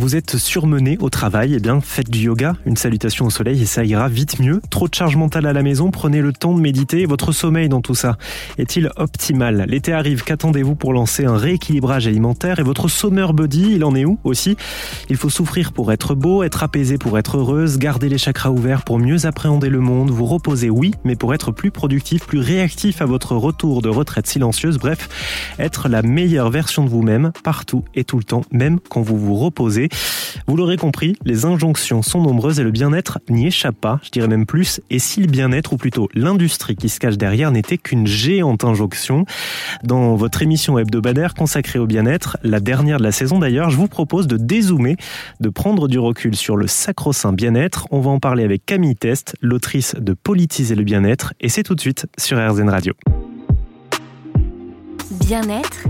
Vous êtes surmené au travail, eh bien faites du yoga, une salutation au soleil et ça ira vite mieux. Trop de charge mentale à la maison, prenez le temps de méditer. Votre sommeil dans tout ça est-il optimal? L'été arrive, qu'attendez-vous pour lancer un rééquilibrage alimentaire? Et votre summer body, il en est où aussi? Il faut souffrir pour être beau, être apaisé pour être heureuse, garder les chakras ouverts pour mieux appréhender le monde, vous reposer oui, mais pour être plus productif, plus réactif à votre retour de retraite silencieuse, bref, être la meilleure version de vous-même partout et tout le temps, même quand vous vous reposez vous l'aurez compris, les injonctions sont nombreuses et le bien-être n'y échappe pas, je dirais même plus. Et si le bien-être, ou plutôt l'industrie qui se cache derrière, n'était qu'une géante injonction Dans votre émission hebdomadaire consacrée au bien-être, la dernière de la saison d'ailleurs, je vous propose de dézoomer, de prendre du recul sur le sacro-saint bien-être. On va en parler avec Camille Test, l'autrice de Politiser le bien-être, et c'est tout de suite sur RZN Radio. Bien-être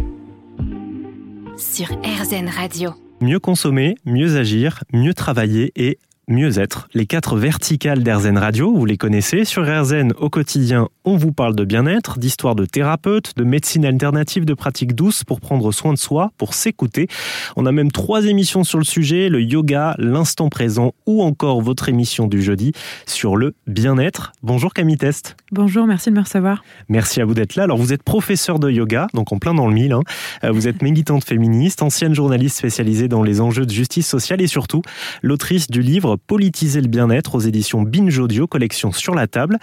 sur RZN Radio. Mieux consommer, mieux agir, mieux travailler et mieux être. Les quatre verticales d'Airzen Radio, vous les connaissez. Sur Airzen, au quotidien, on vous parle de bien-être, d'histoire de thérapeute, de médecine alternative, de pratiques douces pour prendre soin de soi, pour s'écouter. On a même trois émissions sur le sujet, le yoga, l'instant présent ou encore votre émission du jeudi sur le bien-être. Bonjour Camille Test. Bonjour, merci de me recevoir. Merci à vous d'être là. Alors vous êtes professeur de yoga, donc en plein dans le mille. Hein. Euh, vous êtes militante féministe, ancienne journaliste spécialisée dans les enjeux de justice sociale et surtout l'autrice du livre Politiser le bien-être aux éditions Binge Audio, collection sur la table.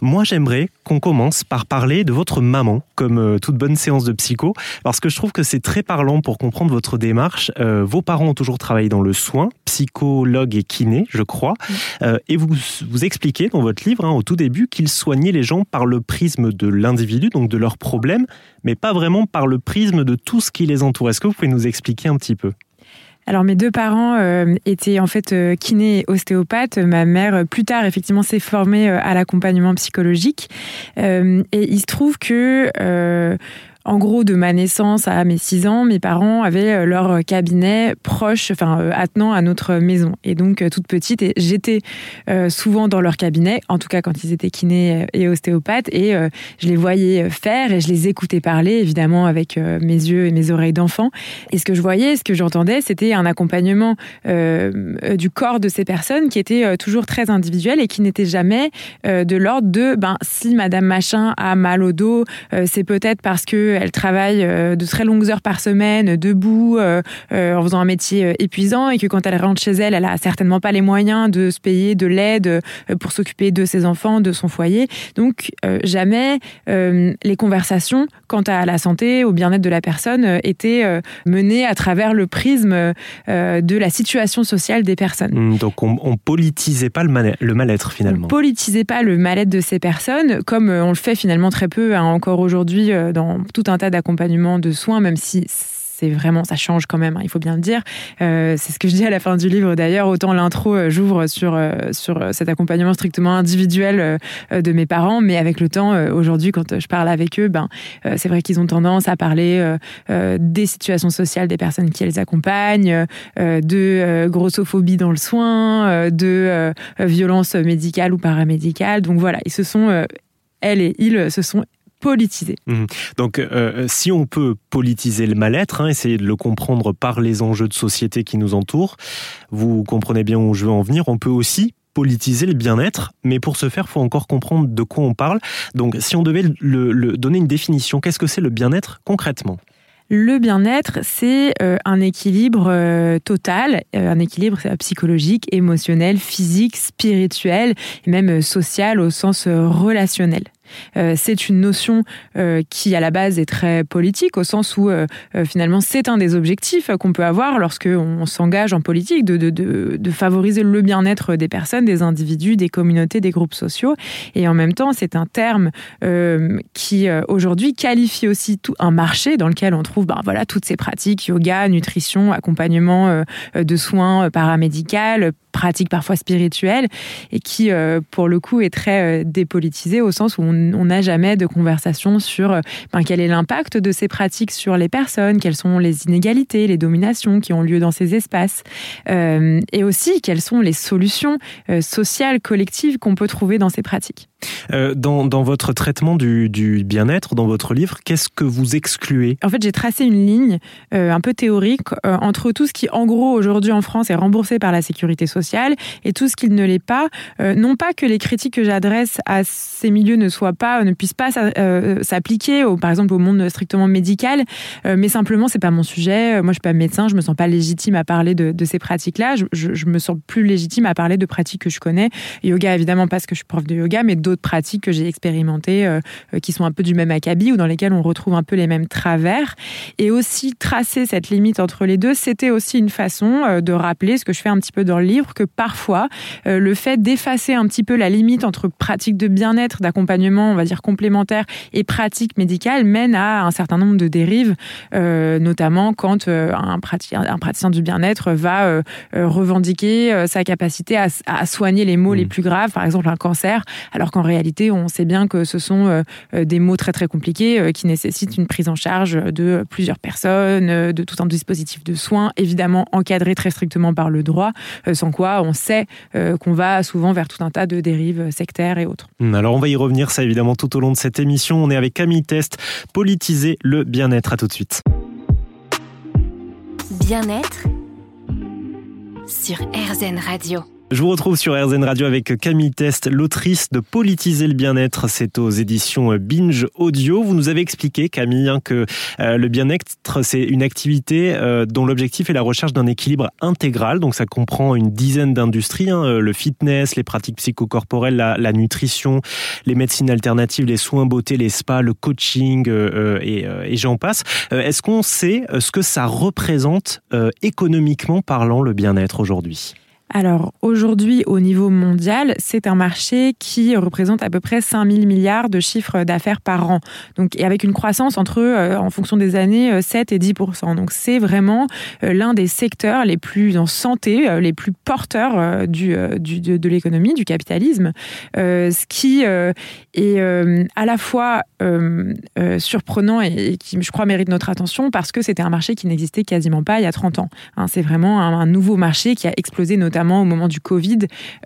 Moi, j'aimerais qu'on commence par parler de votre maman, comme euh, toute bonne séance de psycho, parce que je trouve que c'est très parlant pour comprendre votre démarche. Euh, vos parents ont toujours travaillé dans le soin, psychologue et kiné, je crois, euh, et vous, vous expliquez dans votre livre, hein, au tout début, qu'ils soignaient les gens par le prisme de l'individu, donc de leurs problèmes, mais pas vraiment par le prisme de tout ce qui les entoure. Est-ce que vous pouvez nous expliquer un petit peu? Alors mes deux parents euh, étaient en fait euh, kiné et ostéopathes. Ma mère euh, plus tard effectivement s'est formée à l'accompagnement psychologique et il se trouve que en gros, de ma naissance à mes 6 ans, mes parents avaient euh, leur cabinet proche, enfin euh, attenant à notre maison. Et donc, euh, toute petite, j'étais souvent dans leur cabinet, en tout cas quand ils étaient kinés et ostéopathes, et je les voyais faire et je les écoutais parler, évidemment, avec mes yeux et mes oreilles d'enfant. Et ce que je voyais, ce que j'entendais, c'était un accompagnement du corps de ces personnes qui était toujours très individuel et qui n'était jamais de l'ordre de, ben, si Madame Machin a mal au dos, c'est peut-être parce que elle travaille euh, de très longues heures par semaine, debout, euh, euh, en faisant un métier épuisant, et que quand elle rentre chez elle, elle a certainement pas les moyens de se payer de l'aide pour s'occuper de ses enfants, de son foyer. Donc jamais les conversations quant à la santé, au bien-être de la personne étaient menées à travers le prisme de la situation sociale des personnes. Mmh, donc on, on politisait pas le mal-être finalement. On politisait pas le mal-être de ces personnes, comme on le fait finalement très peu hein, encore aujourd'hui dans tout un tas d'accompagnements de soins, même si c'est vraiment, ça change quand même, hein, il faut bien le dire. Euh, c'est ce que je dis à la fin du livre d'ailleurs. Autant l'intro, euh, j'ouvre sur, euh, sur cet accompagnement strictement individuel de mes parents, mais avec le temps, aujourd'hui, quand je parle avec eux, ben, c'est vrai qu'ils ont tendance à parler des situations sociales des personnes qui les accompagnent, de grossophobie dans le soin, de violence médicale ou paramédicale. Donc voilà, ils se sont elle et ils se sont politisé. Mmh. Donc, euh, si on peut politiser le mal-être, hein, essayer de le comprendre par les enjeux de société qui nous entourent, vous comprenez bien où je veux en venir, on peut aussi politiser le bien-être, mais pour ce faire, il faut encore comprendre de quoi on parle. Donc, si on devait le, donner une définition, qu'est-ce que c'est le bien-être concrètement? Le bien-être, c'est euh, un équilibre euh, total, un équilibre psychologique, émotionnel, physique, spirituel et même social au sens relationnel. Euh, c'est une notion euh, qui, à la base, est très politique, au sens où, euh, finalement, c'est un des objectifs qu'on peut avoir lorsqu'on s'engage en politique, de, favoriser le bien-être des personnes, des individus, des communautés, des groupes sociaux. Et en même temps, c'est un terme qui, aujourd'hui, qualifie aussi tout un marché dans lequel on trouve ben, voilà, toutes ces pratiques, yoga, nutrition, accompagnement de soins paramédicaux, pratique parfois spirituelle et qui, pour le coup, est très dépolitisée au sens où on n'a jamais de conversation sur ben, quel est l'impact de ces pratiques sur les personnes, quelles sont les inégalités, les dominations qui ont lieu dans ces espaces, et aussi quelles sont les solutions sociales, collectives qu'on peut trouver dans ces pratiques. Euh, dans, dans, votre traitement du, du bien-être, dans votre livre, qu'est-ce que vous excluez? En fait, j'ai tracé une ligne euh, un peu théorique euh, entre tout ce qui, en gros, aujourd'hui en France est remboursé par la sécurité sociale et tout ce qui ne l'est pas. non pas que les critiques que j'adresse à ces milieux ne soient pas, ne puissent pas s'appliquer, par exemple, au monde strictement médical, mais simplement, c'est pas mon sujet. Moi, je suis pas médecin, je me sens pas légitime à parler de, ces pratiques-là. Je, je, je, me sens plus légitime à parler de pratiques que je connais. Yoga, évidemment, parce que je suis prof de yoga, mais d'autres pratiques que j'ai expérimentées euh, euh, qui sont un peu du même acabit ou dans lesquelles on retrouve un peu les mêmes travers. Et aussi tracer cette limite entre les deux, c'était aussi une façon euh, de rappeler ce que je fais un petit peu dans le livre, que parfois le fait d'effacer un petit peu la limite entre pratique de bien-être, d'accompagnement, on va dire complémentaire, et pratique médicale mène à un certain nombre de dérives, notamment quand un, praticien, un praticien du bien-être va revendiquer sa capacité à, à, soigner les maux les mmh. plus graves, par exemple un cancer, alors qu'en réalité, on sait bien que ce sont euh, euh, des mots très très compliqués euh, qui nécessitent une prise en charge de plusieurs personnes, de tout un dispositif de soins, évidemment encadré très strictement par le droit, sans quoi on sait qu'on va souvent vers tout un tas de dérives sectaires et autres. Hmm, alors on va y revenir, ça évidemment, tout au long de cette émission. On est avec Camille Test, politiser le bien-être. À tout de suite. Bien-être sur RZN Radio. Je vous retrouve sur RZN Radio avec Camille Test, l'autrice de Politiser le bien-être. C'est aux éditions Binge Audio. Vous nous avez expliqué, Camille, hein, que euh, le bien-être, c'est une activité euh, dont l'objectif est la recherche d'un équilibre intégral. Donc ça comprend une dizaine d'industries, hein, euh, le fitness, les pratiques psychocorporelles, la, la, nutrition, les médecines alternatives, les soins beauté, les spas, le coaching et, et j'en passe. Est-ce qu'on sait ce que ça représente économiquement parlant le bien-être aujourd'hui? Alors aujourd'hui, au niveau mondial, c'est un marché qui représente à peu près 5 000 milliards de chiffres d'affaires par an. Donc, et avec une croissance entre, euh, en fonction des années, 7 euh, et 10% Donc c'est vraiment euh, l'un des secteurs les plus en santé, les plus porteurs du, de, l'économie, du capitalisme, ce qui est à la fois surprenant et, qui, je crois, mérite notre attention parce que c'était un marché qui n'existait quasiment pas il y a 30 ans. Hein, c'est vraiment un nouveau marché qui a explosé notamment notamment au moment du Covid,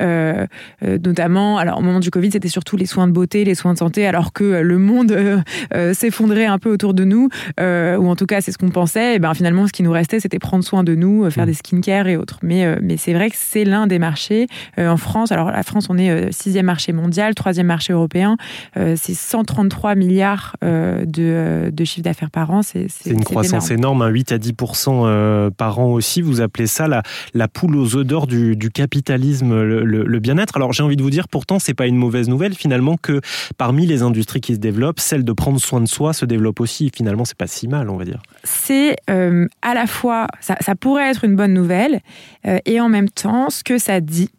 euh, euh, notamment, alors au moment du Covid, c'était surtout les soins de beauté, les soins de santé, alors que le monde euh, s'effondrait un peu autour de nous, ou en tout cas c'est ce qu'on pensait. Et ben finalement, ce qui nous restait, c'était prendre soin de nous, faire mmh. des skincare et autres. Mais mais c'est vrai que c'est l'un des marchés en France. Alors la France, on est sixième marché mondial, troisième marché européen. c'est 133 milliards de, de chiffre d'affaires par an. C'est une croissance énorme, 8 hein, à 10% par an aussi. Vous appelez ça la, la poule aux œufs d'or du du, capitalisme, le, bien-être. Alors j'ai envie de vous dire, pourtant, c'est pas une mauvaise nouvelle finalement que parmi les industries qui se développent, celle de prendre soin de soi se développe aussi. Finalement, c'est pas si mal, on va dire. C'est euh, à la fois, ça, pourrait être une bonne nouvelle, euh, et en même temps, ce que ça dit,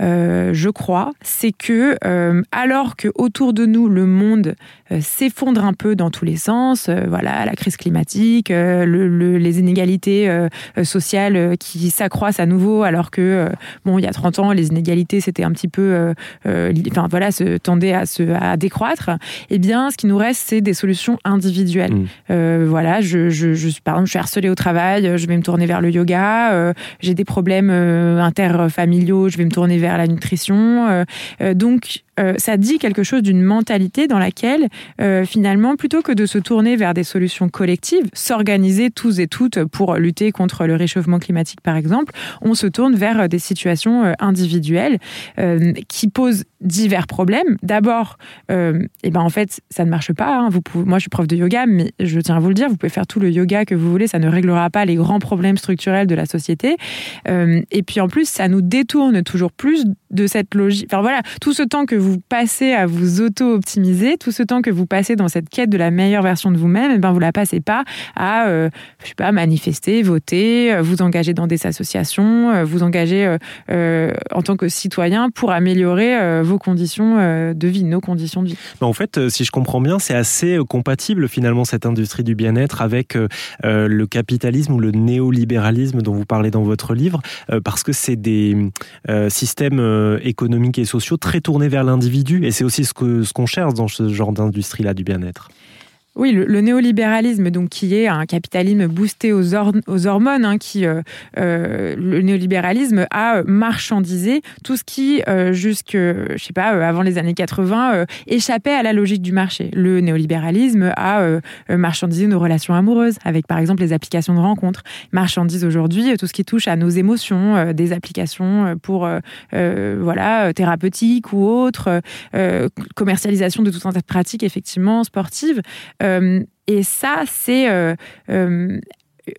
euh, je crois, c'est que alors que autour de nous le monde s'effondre un peu dans tous les sens, voilà la crise climatique, les inégalités sociales qui s'accroissent à nouveau, alors que bon il y a 30 ans les inégalités c'était un petit peu, enfin voilà, se tendaient à se à décroître. Eh bien, ce qui nous reste c'est des solutions individuelles. Mmh. voilà, je, je, je, par exemple je suis harcelée au travail, je vais me tourner vers le yoga. J'ai des problèmes interfamiliaux, je vais me tourner vers la nutrition. Euh, euh, donc, euh, ça dit quelque chose d'une mentalité dans laquelle, finalement, plutôt que de se tourner vers des solutions collectives, s'organiser tous et toutes pour lutter contre le réchauffement climatique, par exemple, on se tourne vers des situations individuelles qui posent divers problèmes. D'abord, eh ben en fait, ça ne marche pas. Hein. Moi, je suis prof de yoga, mais je tiens à vous le dire, vous pouvez faire tout le yoga que vous voulez, ça ne réglera pas les grands problèmes structurels de la société. et puis en plus, ça nous détourne toujours plus de cette logique. Enfin voilà, tout ce temps que vous passez à vous auto-optimiser, tout ce temps que vous passez dans cette quête de la meilleure version de vous-même, eh ben vous la passez pas à, euh, je sais pas, manifester, voter, euh, vous engager dans des associations, euh, vous engager en tant que citoyen pour améliorer vos conditions de vie, nos conditions de vie. En fait, si je comprends bien, c'est assez compatible finalement cette industrie du bien-être avec le capitalisme ou le néolibéralisme dont vous parlez dans votre livre, parce que c'est des systèmes économiques et sociaux très tournés vers et c'est aussi ce qu'on cherche dans ce genre d'industrie-là du bien-être. Oui, le, néolibéralisme, donc qui est un capitalisme boosté aux, hormones, hein, qui euh, euh, le néolibéralisme a marchandisé tout ce qui, euh, jusque, je sais pas, avant les années 80, échappait à la logique du marché. Le néolibéralisme a marchandisé nos relations amoureuses, avec par exemple les applications de rencontres. Marchandise aujourd'hui tout ce qui touche à nos émotions, des applications pour voilà thérapeutiques ou autres, commercialisation de tout un tas de pratiques effectivement sportives. Euh, et ça, c'est euh, euh,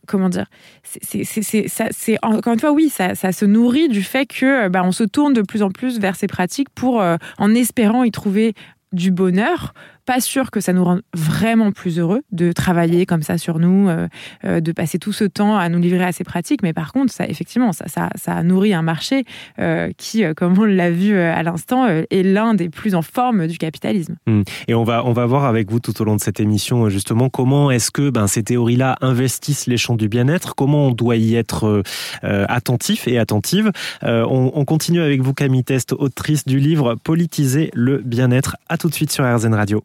comment dire c'est encore une fois oui ça, se nourrit du fait que bah, on se tourne de plus en plus vers ces pratiques pour en espérant y trouver du bonheur pas sûr que ça nous rende vraiment plus heureux de travailler comme ça sur nous, euh, euh, de passer tout ce temps à nous livrer à ces pratiques. Mais par contre, ça, effectivement, ça, ça, ça nourrit un marché euh, qui, comme on l'a vu à l'instant, est l'un des plus en forme du capitalisme. Mmh. Et on va, on va voir avec vous tout au long de cette émission, justement, comment est-ce que ben, ces théories-là investissent les champs du bien-être, comment on doit y être attentif et attentive. On, on, continue avec vous, Camille Test, autrice du livre Politiser le bien-être. À tout de suite sur RZN Radio.